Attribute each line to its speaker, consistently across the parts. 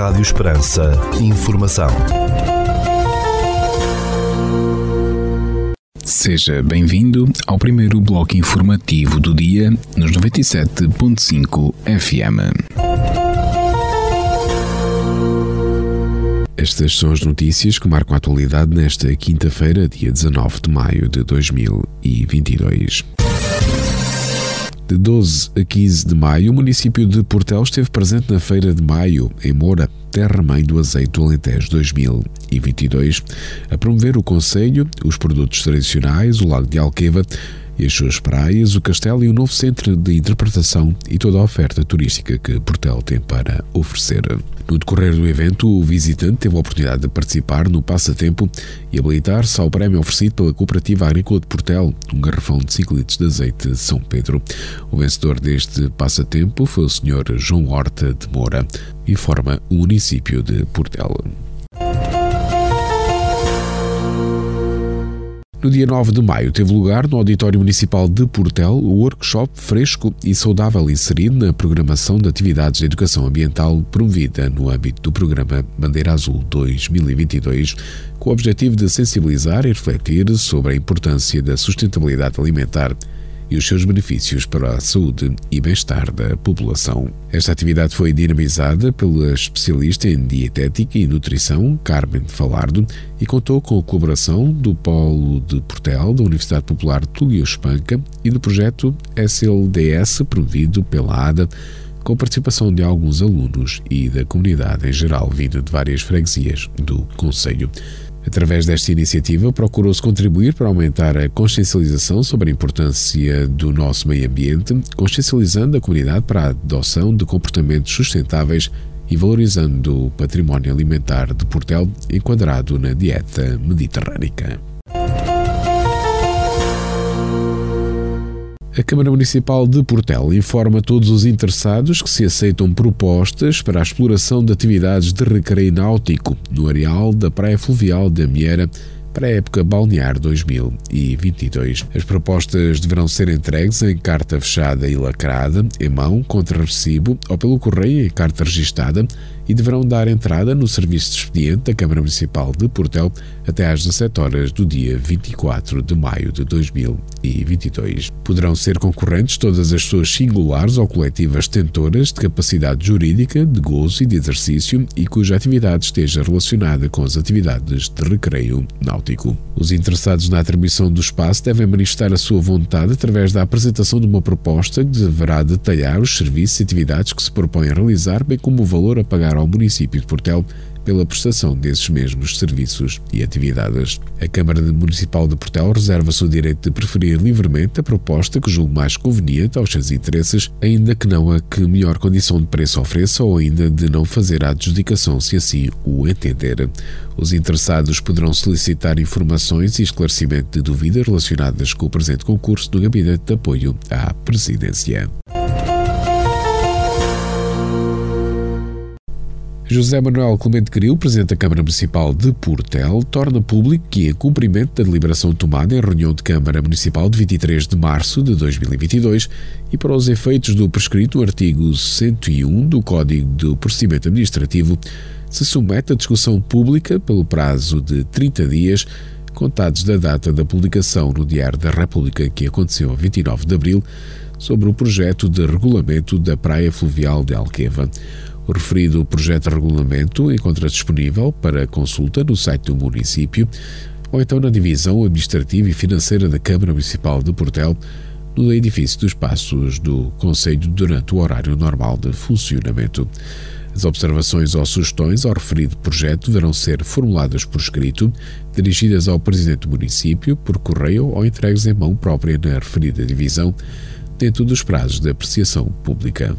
Speaker 1: Rádio Esperança. Informação.
Speaker 2: Seja bem-vindo ao primeiro bloco informativo do dia nos 97.5 FM. Estas são as notícias que marcam a atualidade nesta quinta-feira, dia 19 de maio de 2022. De 12 a 15 de maio, o município de Portel esteve presente na Feira de Maio, em Moura, terra-mãe do azeite do Alentejo 2022, a promover o Conselho, os produtos tradicionais, o Lago de Alqueva e as suas praias, o castelo e o novo centro de interpretação e toda a oferta turística que Portel tem para oferecer. No decorrer do evento, o visitante teve a oportunidade de participar no passatempo e habilitar-se ao prémio oferecido pela Cooperativa Agrícola de Portel, um garrafão de 5 litros de azeite de São Pedro. O vencedor deste passatempo foi o Sr. João Horta de Moura, informa o município de Portel. No dia 9 de maio teve lugar no Auditório Municipal de Portel o workshop fresco e saudável inserido na programação de atividades de educação ambiental promovida no âmbito do programa Bandeira Azul 2022, com o objetivo de sensibilizar e refletir sobre a importância da sustentabilidade alimentar e os seus benefícios para a saúde e bem-estar da população. Esta atividade foi dinamizada pela especialista em dietética e nutrição, Carmen Falardo, e contou com a colaboração do Polo de Portel, da Universidade Popular Túlio Espanca e do projeto SLDS, promovido pela ADA, com participação de alguns alunos e da comunidade em geral, vindo de várias freguesias do Conselho. Através desta iniciativa, procurou-se contribuir para aumentar a consciencialização sobre a importância do nosso meio ambiente, consciencializando a comunidade para a adoção de comportamentos sustentáveis e valorizando o património alimentar de Portel enquadrado na dieta mediterrânica. A Câmara Municipal de Portel informa todos os interessados que se aceitam propostas para a exploração de atividades de recreio náutico no areal da Praia Fluvial da Miera para a época balnear 2022. As propostas deverão ser entregues em carta fechada e lacrada, em mão, contra recibo ou pelo correio em carta registada e deverão dar entrada no serviço de expediente da Câmara Municipal de Portel até às 17 horas do dia 24 de maio de 2022. Poderão ser concorrentes todas as pessoas singulares ou coletivas tentoras de capacidade jurídica, de gozo e de exercício e cuja atividade esteja relacionada com as atividades de recreio náutico. Os interessados na atribuição do espaço devem manifestar a sua vontade através da apresentação de uma proposta que deverá detalhar os serviços e atividades que se propõe a realizar, bem como o valor a pagar ao município de Portel pela prestação desses mesmos serviços e atividades. A Câmara Municipal de Portel reserva-se o direito de preferir livremente a proposta que julgue mais conveniente aos seus interesses, ainda que não a que melhor condição de preço ofereça ou ainda de não fazer a adjudicação se assim o entender. Os interessados poderão solicitar informações e esclarecimento de dúvidas relacionadas com o presente concurso do Gabinete de Apoio à Presidência. José Manuel Clemente Gril, Presidente da Câmara Municipal de Portel, torna público que, em cumprimento da deliberação tomada em reunião de Câmara Municipal de 23 de março de 2022 e para os efeitos do prescrito artigo 101 do Código do Procedimento Administrativo, se submete à discussão pública pelo prazo de 30 dias, contados da data da publicação no Diário da República, que aconteceu a 29 de abril, sobre o projeto de regulamento da Praia Fluvial de Alqueva. O referido projeto de regulamento encontra-se disponível para consulta no site do município ou então na divisão administrativa e financeira da Câmara Municipal de Portel, no edifício dos Passos do Conselho durante o horário normal de funcionamento. As observações ou sugestões ao referido projeto deverão ser formuladas por escrito, dirigidas ao Presidente do município, por correio ou entregues em mão própria na referida divisão, dentro dos prazos de apreciação pública.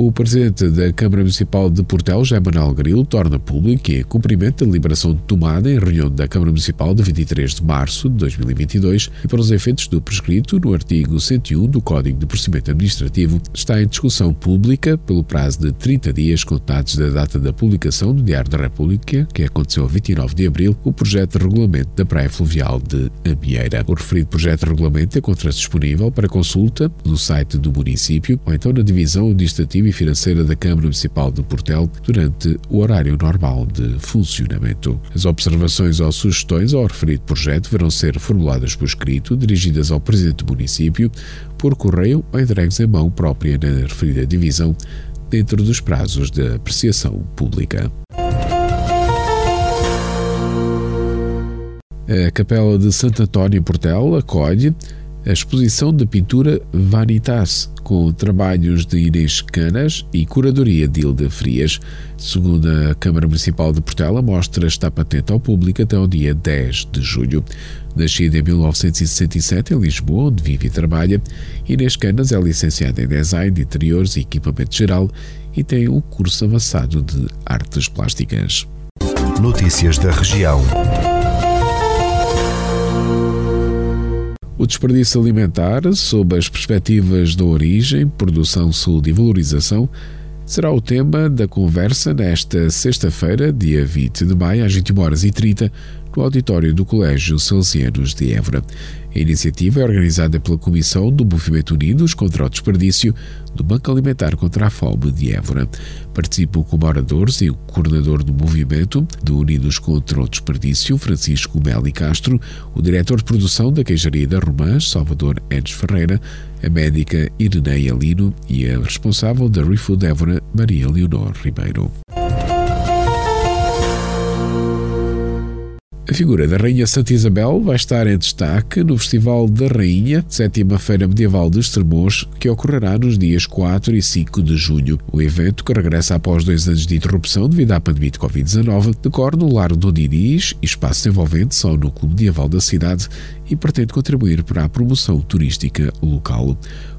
Speaker 2: O presidente da Câmara Municipal de Portel, José Manuel Grilo, torna público que, em cumprimento da liberação de tomada em reunião da Câmara Municipal de 23 de março de 2022 e para os efeitos do prescrito no artigo 101 do Código de Procedimento Administrativo, está em discussão pública pelo prazo de 30 dias contados da data da publicação do Diário da República, que aconteceu a 29 de abril, o projeto de regulamento da Praia Fluvial de Amieira. O referido projeto de regulamento encontra-se disponível para consulta no site do município ou então na Divisão Administrativa e Financeira da Câmara Municipal de Portel durante o horário normal de funcionamento. As observações ou sugestões ao referido projeto deverão ser formuladas por escrito, dirigidas ao Presidente do município, por correio ou entregues em mão própria na referida divisão, dentro dos prazos de apreciação pública. A Capela de Santo António em Portel acolhe a exposição de pintura Vanitas, com trabalhos de Inês Canas e curadoria de Hilda Frias. Segundo a Câmara Municipal de Portela, a mostra está patente ao público até o dia 10 de julho. Nascida em 1967 em Lisboa, onde vive e trabalha, Inês Canas é licenciada em Design de Interiores e Equipamento Geral e tem um curso avançado de Artes Plásticas.
Speaker 1: Notícias da região.
Speaker 2: O desperdício alimentar, sob as perspectivas da origem, produção, saúde e valorização, será o tema da conversa nesta sexta-feira, dia 20 de maio, às 21 horas e 30 no auditório do Colégio Salesianos de Évora. A iniciativa é organizada pela Comissão do Movimento Unidos contra o Desperdício do Banco Alimentar contra a Fome de Évora. Participam como oradores e o coordenador do movimento do Unidos contra o Desperdício, Francisco Meli Castro, o diretor de produção da Queijaria da Romãs, Salvador Enes Ferreira, a médica Ireneia Lino e a responsável da ReFood Évora, Maria Leonor Ribeiro. A figura da Rainha Santa Isabel vai estar em destaque no Festival da Rainha, sétima Feira Medieval de Estremoz, que ocorrerá nos dias 4 e 5 de junho. O evento, que regressa após dois anos de interrupção devido à pandemia de Covid-19, decorre no Lar do Diniz, espaço envolvente só no Clube Medieval da cidade, e pretende contribuir para a promoção turística local.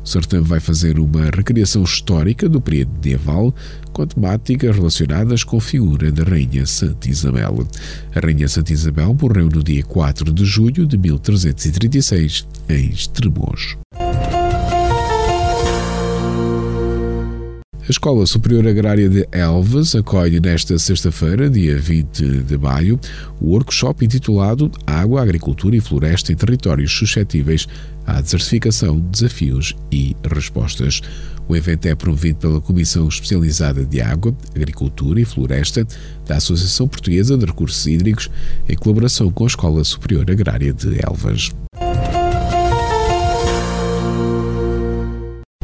Speaker 2: O certame vai fazer uma recriação histórica do período medieval com temáticas relacionadas com a figura da Rainha Santa Isabel. A Rainha Santa Isabel morreu no dia 4 de julho de 1336 em Estremoz. A Escola Superior Agrária de Elvas acolhe nesta sexta-feira, dia 20 de maio, o workshop intitulado Água, Agricultura e Floresta em Territórios Suscetíveis à Desertificação, Desafios e Respostas. O evento é promovido pela Comissão Especializada de Água, Agricultura e Floresta da Associação Portuguesa de Recursos Hídricos, em colaboração com a Escola Superior Agrária de Elvas.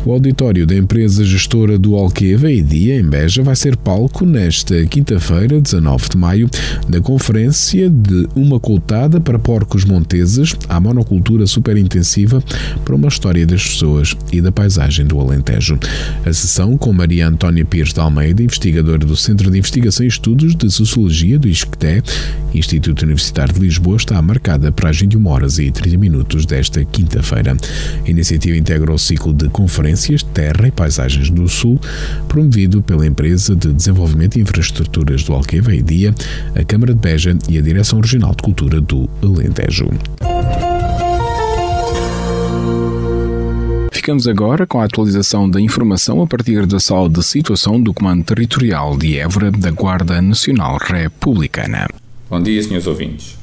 Speaker 2: O auditório da empresa gestora do Alqueva e Dia, em Beja, vai ser palco nesta quinta-feira, 19 de maio, da conferência de Uma Coltada para Porcos Monteses à Monocultura Superintensiva para uma história das pessoas e da paisagem do Alentejo. A sessão, com Maria Antónia Pires de Almeida, investigadora do Centro de Investigação e Estudos de Sociologia do ISCTE, Instituto Universitário de Lisboa, está marcada para as 21 horas e 30 minutos desta quinta-feira. A iniciativa integra o ciclo de conferências Terra e Paisagens do Sul, promovido pela Empresa de Desenvolvimento e Infraestruturas do Alqueva e Dia, a Câmara de Beja e a Direção Regional de Cultura do Alentejo. Ficamos agora com a atualização da informação a partir da sala de situação do Comando Territorial de Évora da Guarda Nacional Republicana.
Speaker 3: Bom dia, senhores ouvintes.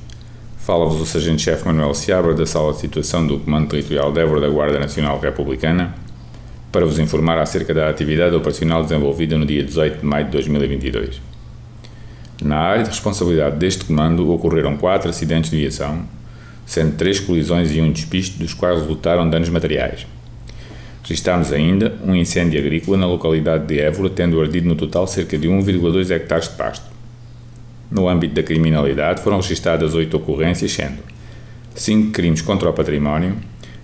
Speaker 3: Fala-vos o Sargento-Chefe Manuel Seabra da Sala de Situação do Comando Territorial de Évora da Guarda Nacional Republicana para vos informar acerca da atividade operacional desenvolvida no dia 18 de maio de 2022. Na área de responsabilidade deste comando ocorreram quatro acidentes de viação, sendo três colisões e um despiste, dos quais resultaram danos materiais. Registámos ainda um incêndio agrícola na localidade de Évora, tendo ardido no total cerca de 1,2 hectares de pasto. No âmbito da criminalidade foram registadas oito ocorrências, sendo cinco crimes contra o património,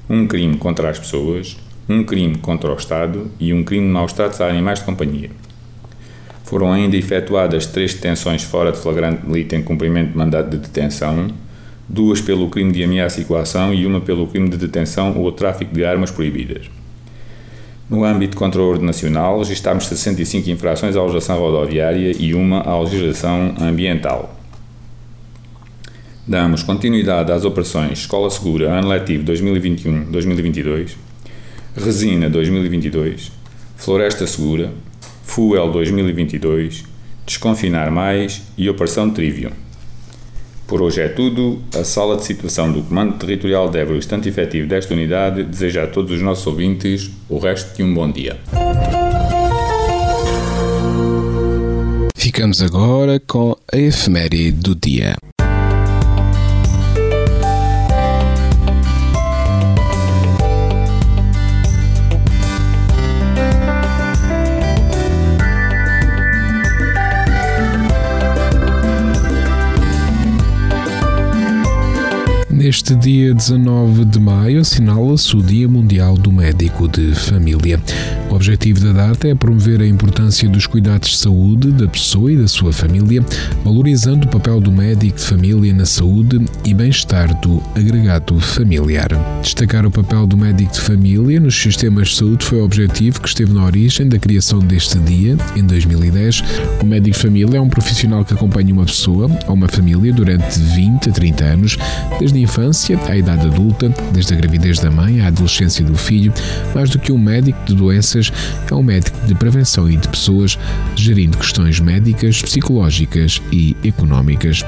Speaker 3: um crime contra as pessoas, um crime contra o Estado e um crime de maus-tratos a animais de companhia. Foram ainda efetuadas três detenções fora de flagrante delito em cumprimento de mandato de detenção, duas pelo crime de ameaça e coação e uma pelo crime de detenção ou tráfico de armas proibidas. No âmbito de controle nacional, registámos 65 infrações à legislação rodoviária e uma à legislação ambiental. Damos continuidade às operações Escola Segura, Ano Letivo 2021-2022, Resina 2022, Floresta Segura, Fuel 2022, Desconfinar Mais e Operação Trivium. Por hoje é tudo. A sala de situação do Comando Territorial de Évora, o estante efetivo desta unidade, deseja a todos os nossos ouvintes o resto de um bom dia.
Speaker 2: Ficamos agora com a efeméride do dia. Neste dia 19 de maio assinala-se o Dia Mundial do Médico de Família. O objetivo da data é promover a importância dos cuidados de saúde da pessoa e da sua família, valorizando o papel do médico de família na saúde e bem-estar do agregado familiar. Destacar o papel do médico de família nos sistemas de saúde foi o objetivo que esteve na origem da criação deste dia, em 2010. O médico de família é um profissional que acompanha uma pessoa ou uma família durante 20 a 30 anos, desde a infância à idade adulta, desde a gravidez da mãe à adolescência do filho, mais do que um médico de doenças, é um médico de prevenção e de pessoas, gerindo questões médicas, psicológicas e económicas.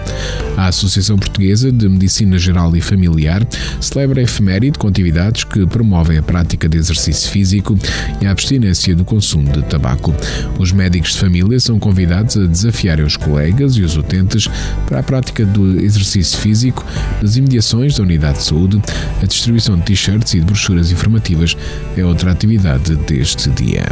Speaker 2: A Associação Portuguesa de Medicina Geral e Familiar celebra a efeméride com atividades que promovem a prática de exercício físico e a abstinência do consumo de tabaco. Os médicos de família são convidados a desafiarem os colegas e os utentes para a prática do exercício físico nas imediações da Unidade de Saúde, a distribuição de t-shirts e de brochuras informativas é outra atividade deste dia.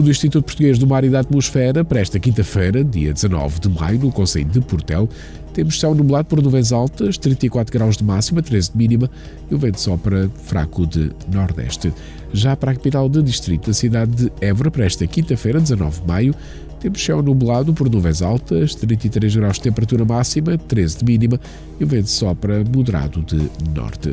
Speaker 4: Segundo o Instituto Português do Mar e da Atmosfera, para esta quinta-feira, dia 19 de maio, no Conselho de Portel, temos céu nublado por nuvens altas, 34 graus de máxima, 13 de mínima e o vento sopra fraco de nordeste. Já para a capital do distrito da cidade de Évora, para esta quinta-feira, 19 de maio, temos céu nublado por nuvens altas, 33 graus de temperatura máxima, 13 de mínima e o vento sopra moderado de norte.